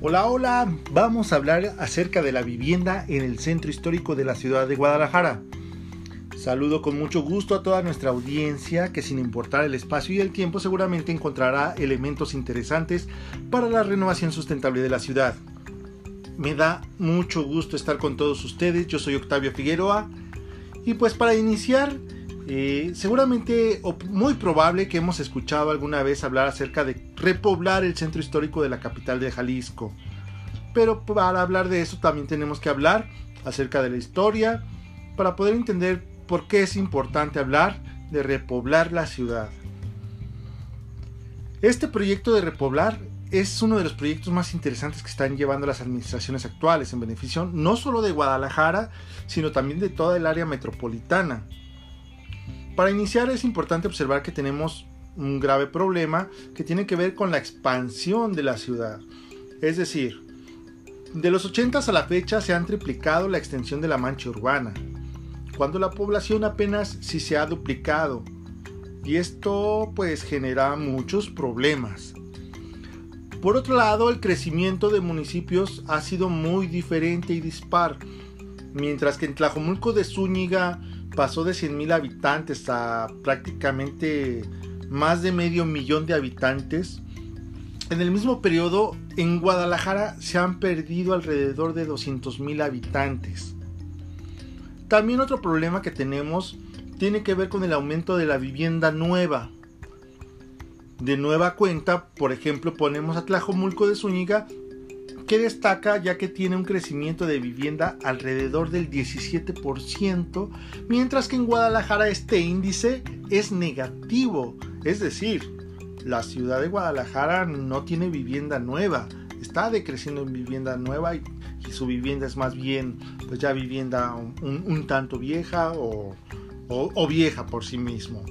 Hola, hola, vamos a hablar acerca de la vivienda en el centro histórico de la ciudad de Guadalajara. Saludo con mucho gusto a toda nuestra audiencia que sin importar el espacio y el tiempo seguramente encontrará elementos interesantes para la renovación sustentable de la ciudad. Me da mucho gusto estar con todos ustedes, yo soy Octavio Figueroa y pues para iniciar eh, seguramente o muy probable que hemos escuchado alguna vez hablar acerca de repoblar el centro histórico de la capital de Jalisco. Pero para hablar de eso también tenemos que hablar acerca de la historia para poder entender por qué es importante hablar de repoblar la ciudad. Este proyecto de repoblar es uno de los proyectos más interesantes que están llevando las administraciones actuales en beneficio no solo de Guadalajara, sino también de toda el área metropolitana. Para iniciar es importante observar que tenemos un grave problema que tiene que ver con la expansión de la ciudad. Es decir, de los 80 a la fecha se han triplicado la extensión de la mancha urbana, cuando la población apenas si se ha duplicado. Y esto pues genera muchos problemas. Por otro lado, el crecimiento de municipios ha sido muy diferente y dispar. Mientras que en Tlajomulco de Zúñiga pasó de 100.000 habitantes a prácticamente más de medio millón de habitantes. En el mismo periodo, en Guadalajara se han perdido alrededor de 200.000 habitantes. También otro problema que tenemos tiene que ver con el aumento de la vivienda nueva. De nueva cuenta, por ejemplo, ponemos a Tlajomulco de Zúñiga que destaca ya que tiene un crecimiento de vivienda alrededor del 17%, mientras que en Guadalajara este índice es negativo, es decir, la ciudad de Guadalajara no tiene vivienda nueva, está decreciendo en vivienda nueva y, su vivienda es más bien pues ya vivienda un, tanto vieja o, o vieja por sí mismo.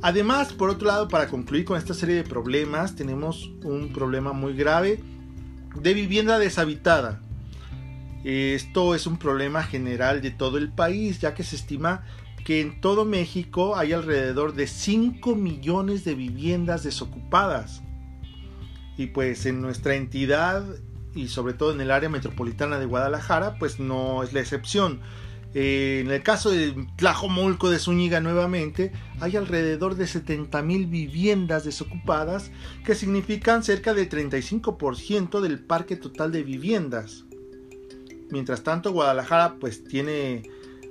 Además, por otro lado, para concluir con esta serie de problemas, tenemos un problema muy grave de vivienda deshabitada. Esto es un problema general de todo el país, ya que se estima que en todo México hay alrededor de 5 millones de viviendas desocupadas. Y pues en nuestra entidad y sobre todo en el área metropolitana de Guadalajara, pues no es la excepción. Eh, en el caso de Tlajomulco de Zúñiga nuevamente, hay alrededor de 70.000 viviendas desocupadas, que significan cerca del 35% del parque total de viviendas. Mientras tanto, Guadalajara pues tiene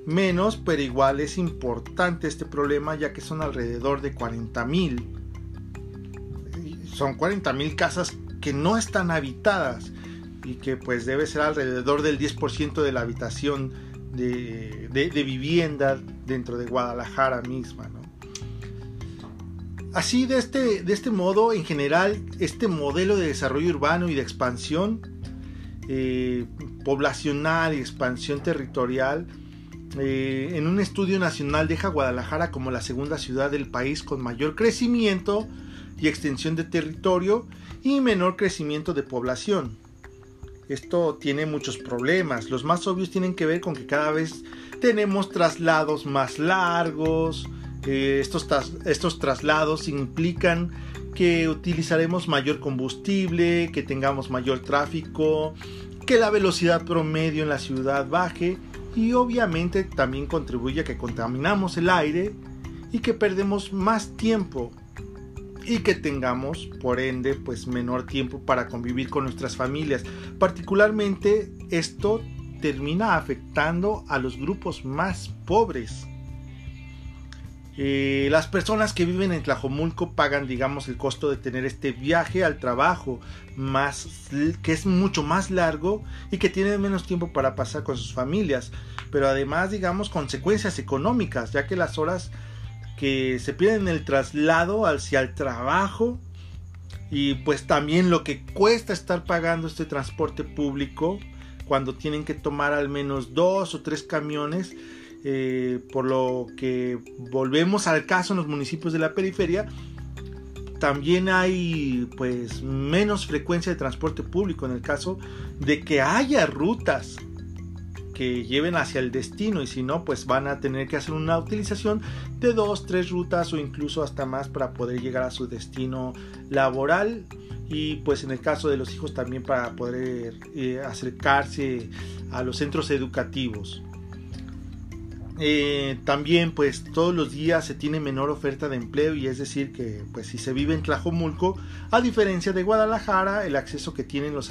menos, pero igual es importante este problema ya que son alrededor de 40.000. Son 40.000 casas que no están habitadas y que pues debe ser alrededor del 10% de la habitación de, vivienda dentro de Guadalajara misma. Así, de este, de este modo, en general, este modelo de desarrollo urbano y de expansión eh, poblacional y expansión territorial, eh, en un estudio nacional deja Guadalajara como la segunda ciudad del país con mayor crecimiento y extensión de territorio y menor crecimiento de población. Esto tiene muchos problemas. Los más obvios tienen que ver con que cada vez tenemos traslados más largos. Eh, estos, estos traslados implican que utilizaremos mayor combustible, que tengamos mayor tráfico, que la velocidad promedio en la ciudad baje y obviamente también contribuye a que contaminamos el aire y que perdemos más tiempo y que tengamos por ende pues menor tiempo para convivir con nuestras familias. Particularmente esto termina afectando a los grupos más pobres. Eh, las personas que viven en Tlajomulco pagan, digamos, el costo de tener este viaje al trabajo, más, que es mucho más largo y que tienen menos tiempo para pasar con sus familias. Pero además, digamos, consecuencias económicas, ya que las horas que se pierden el traslado hacia el trabajo y pues también lo que cuesta estar pagando este transporte público cuando tienen que tomar al menos dos o tres camiones eh, por lo que volvemos al caso en los municipios de la periferia también hay pues menos frecuencia de transporte público en el caso de que haya rutas que lleven hacia el destino y si no pues van a tener que hacer una utilización de dos, tres rutas o incluso hasta más para poder llegar a su destino laboral y pues en el caso de los hijos también para poder eh, acercarse a los centros educativos. Eh, también pues todos los días se tiene menor oferta de empleo y es decir que pues si se vive en Tlajomulco a diferencia de Guadalajara el acceso que tienen los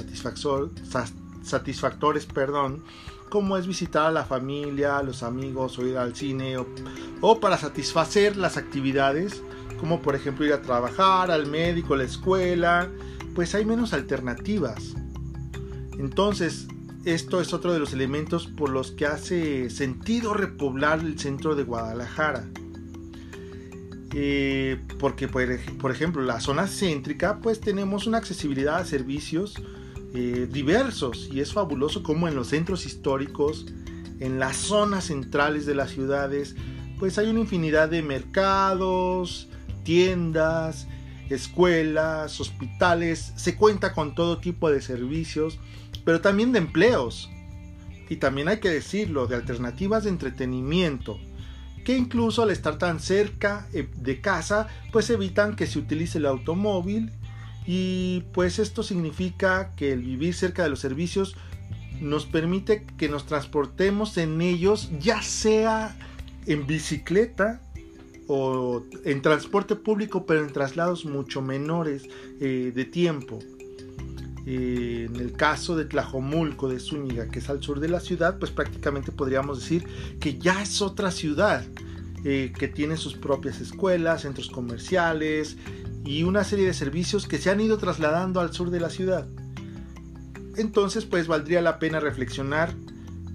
satisfactores perdón como es visitar a la familia, a los amigos o ir al cine o, para satisfacer las actividades como por ejemplo ir a trabajar, al médico, a la escuela, pues hay menos alternativas. Entonces, esto es otro de los elementos por los que hace sentido repoblar el centro de Guadalajara. Eh, porque por, ejemplo la zona céntrica pues tenemos una accesibilidad a servicios eh, diversos y es fabuloso como en los centros históricos en las zonas centrales de las ciudades pues hay una infinidad de mercados tiendas escuelas hospitales se cuenta con todo tipo de servicios pero también de empleos. Y también hay que decirlo, de alternativas de entretenimiento, que incluso al estar tan cerca eh, de casa, pues evitan que se utilice el automóvil y pues esto significa que el vivir cerca de los servicios nos permite que nos transportemos en ellos, ya sea en bicicleta o en transporte público, pero en traslados mucho menores eh, de tiempo. Eh, en el caso de Tlajomulco de Zúñiga, que es al sur de la ciudad, pues prácticamente podríamos decir que ya es otra ciudad, eh, que tiene sus propias escuelas, centros comerciales y una serie de servicios que se han ido trasladando al sur de la ciudad. Entonces, pues valdría la pena reflexionar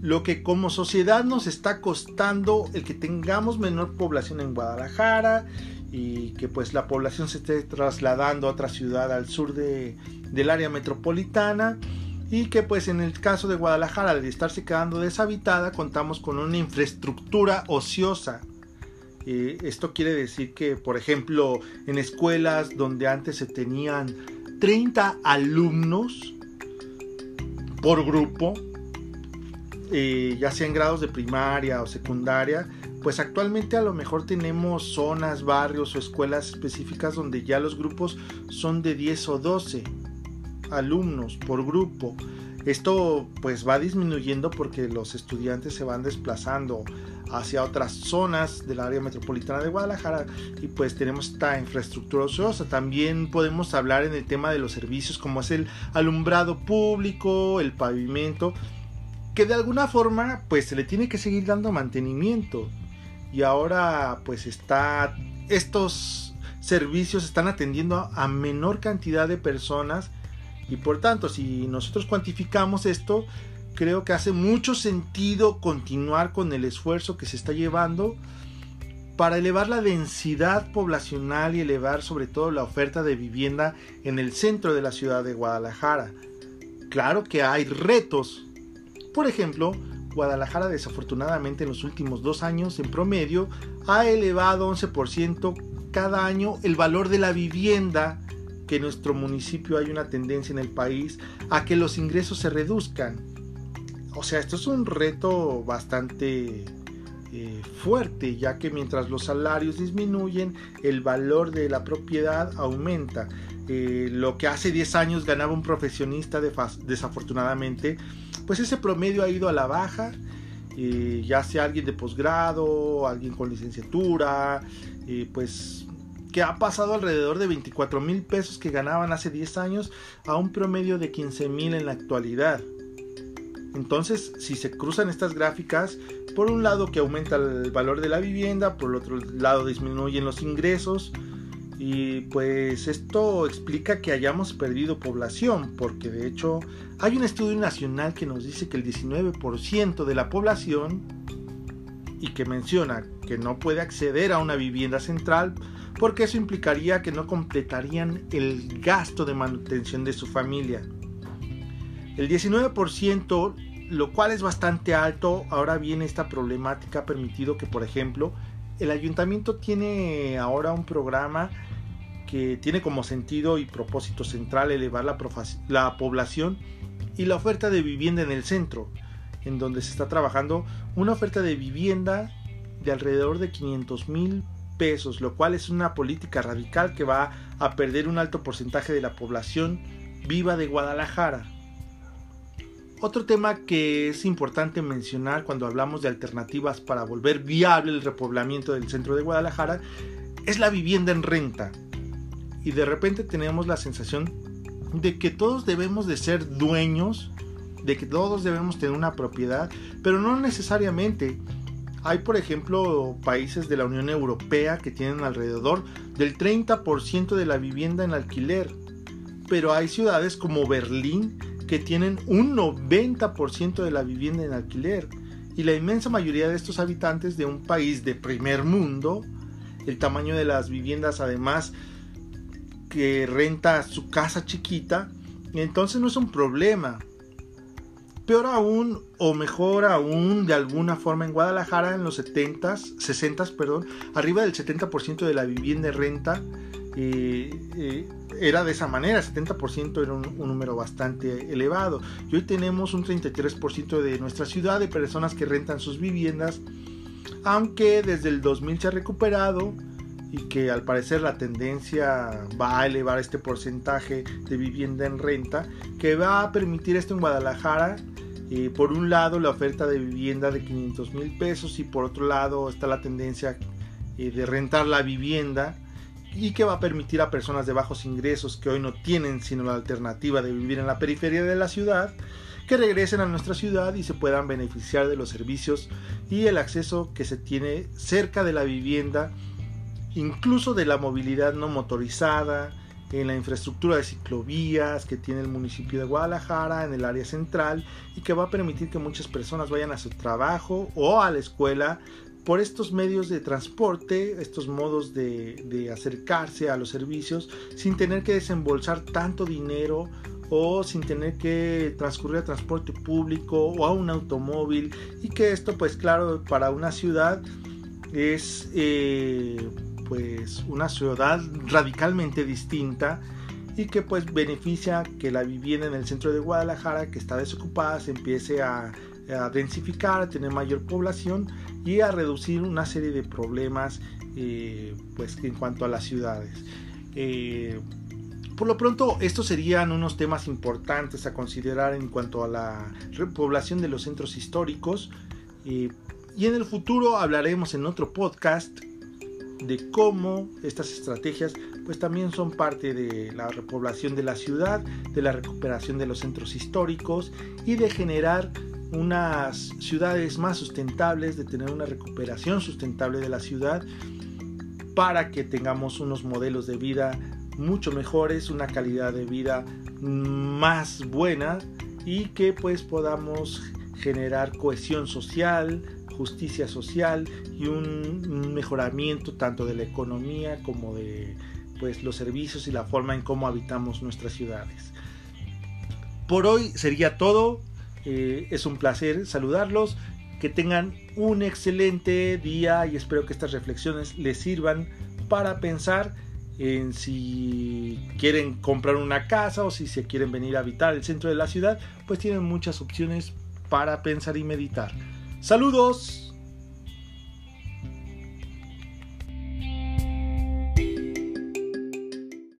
lo que como sociedad nos está costando el que tengamos menor población en Guadalajara y que pues la población se esté trasladando a otra ciudad al sur de, del área metropolitana y que pues en el caso de Guadalajara de estarse quedando deshabitada contamos con una infraestructura ociosa eh, esto quiere decir que por ejemplo en escuelas donde antes se tenían 30 alumnos por grupo eh, ya sea en grados de primaria o secundaria pues actualmente a lo mejor tenemos zonas, barrios o escuelas específicas donde ya los grupos son de 10 o 12 alumnos por grupo. Esto pues va disminuyendo porque los estudiantes se van desplazando hacia otras zonas del área metropolitana de Guadalajara y pues tenemos esta infraestructura ociosa. También podemos hablar en el tema de los servicios como es el alumbrado público, el pavimento, que de alguna forma pues se le tiene que seguir dando mantenimiento y ahora pues está estos servicios están atendiendo a menor cantidad de personas y por tanto si nosotros cuantificamos esto creo que hace mucho sentido continuar con el esfuerzo que se está llevando para elevar la densidad poblacional y elevar sobre todo la oferta de vivienda en el centro de la ciudad de Guadalajara. Claro que hay retos. Por ejemplo, Guadalajara desafortunadamente en los últimos dos años en promedio ha elevado 11% cada año el valor de la vivienda que en nuestro municipio hay una tendencia en el país a que los ingresos se reduzcan. O sea, esto es un reto bastante eh, fuerte, ya que mientras los salarios disminuyen, el valor de la propiedad aumenta. Eh, lo que hace 10 años ganaba un profesionista desafortunadamente pues ese promedio ha ido a la baja, eh, ya sea alguien de posgrado, alguien con licenciatura, pues que ha pasado alrededor de 24 mil pesos que ganaban hace 10 años a un promedio de 15 mil en la actualidad. Entonces, si se cruzan estas gráficas, por un lado que aumenta el valor de la vivienda, por el otro lado disminuyen los ingresos, y pues esto explica que hayamos perdido población, porque de hecho hay un estudio nacional que nos dice que el 19% de la población y que menciona que no puede acceder a una vivienda central porque eso implicaría que no completarían el gasto de manutención de su familia. El 19%, lo cual es bastante alto, ahora viene esta problemática ha permitido que, por ejemplo, el ayuntamiento tiene ahora un programa que tiene como sentido y propósito central elevar la, la población y la oferta de vivienda en el centro, en donde se está trabajando una oferta de vivienda de alrededor de 500 mil pesos, lo cual es una política radical que va a perder un alto porcentaje de la población viva de Guadalajara. Otro tema que es importante mencionar cuando hablamos de alternativas para volver viable el repoblamiento del centro de Guadalajara es la vivienda en renta. Y de repente tenemos la sensación de que todos debemos de ser dueños, de que todos debemos tener una propiedad, pero no necesariamente. Hay, por ejemplo, países de la Unión Europea que tienen alrededor del 30% de la vivienda en alquiler, pero hay ciudades como Berlín que tienen un 90% de la vivienda en alquiler. Y la inmensa mayoría de estos habitantes de un país de primer mundo, el tamaño de las viviendas además que renta su casa chiquita, entonces no es un problema. Peor aún, o mejor aún, de alguna forma en Guadalajara en los 70s, 60s, perdón, arriba del 70% de la vivienda renta era de esa manera, 70% era un, número bastante elevado. Y hoy tenemos un 33% de nuestra ciudad de personas que rentan sus viviendas, aunque desde el 2000 se ha recuperado y que al parecer la tendencia va a elevar este porcentaje de vivienda en renta, que va a permitir esto en Guadalajara por un lado la oferta de vivienda de 500 mil pesos y por otro lado está la tendencia eh, de rentar la vivienda y que va a permitir a personas de bajos ingresos que hoy no tienen sino la alternativa de vivir en la periferia de la ciudad que regresen a nuestra ciudad y se puedan beneficiar de los servicios y el acceso que se tiene cerca de la vivienda, incluso de la movilidad no motorizada, en la infraestructura de ciclovías que tiene el municipio de Guadalajara, en el área central, y que va a permitir que muchas personas vayan a su trabajo o a la escuela por estos medios de transporte, estos modos de, acercarse a los servicios sin tener que desembolsar tanto dinero o sin tener que transcurrir a transporte público o a un automóvil y que esto pues claro para una ciudad es eh, pues una ciudad radicalmente distinta y que pues beneficia que la vivienda en el centro de Guadalajara que está desocupada se empiece a, densificar, a tener mayor población y a reducir una serie de problemas eh, pues en cuanto a las ciudades. Eh, por lo pronto, estos serían unos temas importantes a considerar en cuanto a la repoblación de los centros históricos. Eh, y en el futuro hablaremos en otro podcast de cómo estas estrategias pues también son parte de la repoblación de la ciudad, de la recuperación de los centros históricos y de generar unas ciudades más sustentables, de tener una recuperación sustentable de la ciudad para que tengamos unos modelos de vida mucho mejores, una calidad de vida más buena y que pues podamos generar cohesión social, justicia social y un mejoramiento tanto de la economía como de pues los servicios y la forma en cómo habitamos nuestras ciudades. Por hoy sería todo. Eh, es un placer saludarlos. Que tengan un excelente día y espero que estas reflexiones les sirvan para pensar en si quieren comprar una casa o si se quieren venir a habitar el centro de la ciudad, pues tienen muchas opciones para pensar y meditar. Saludos.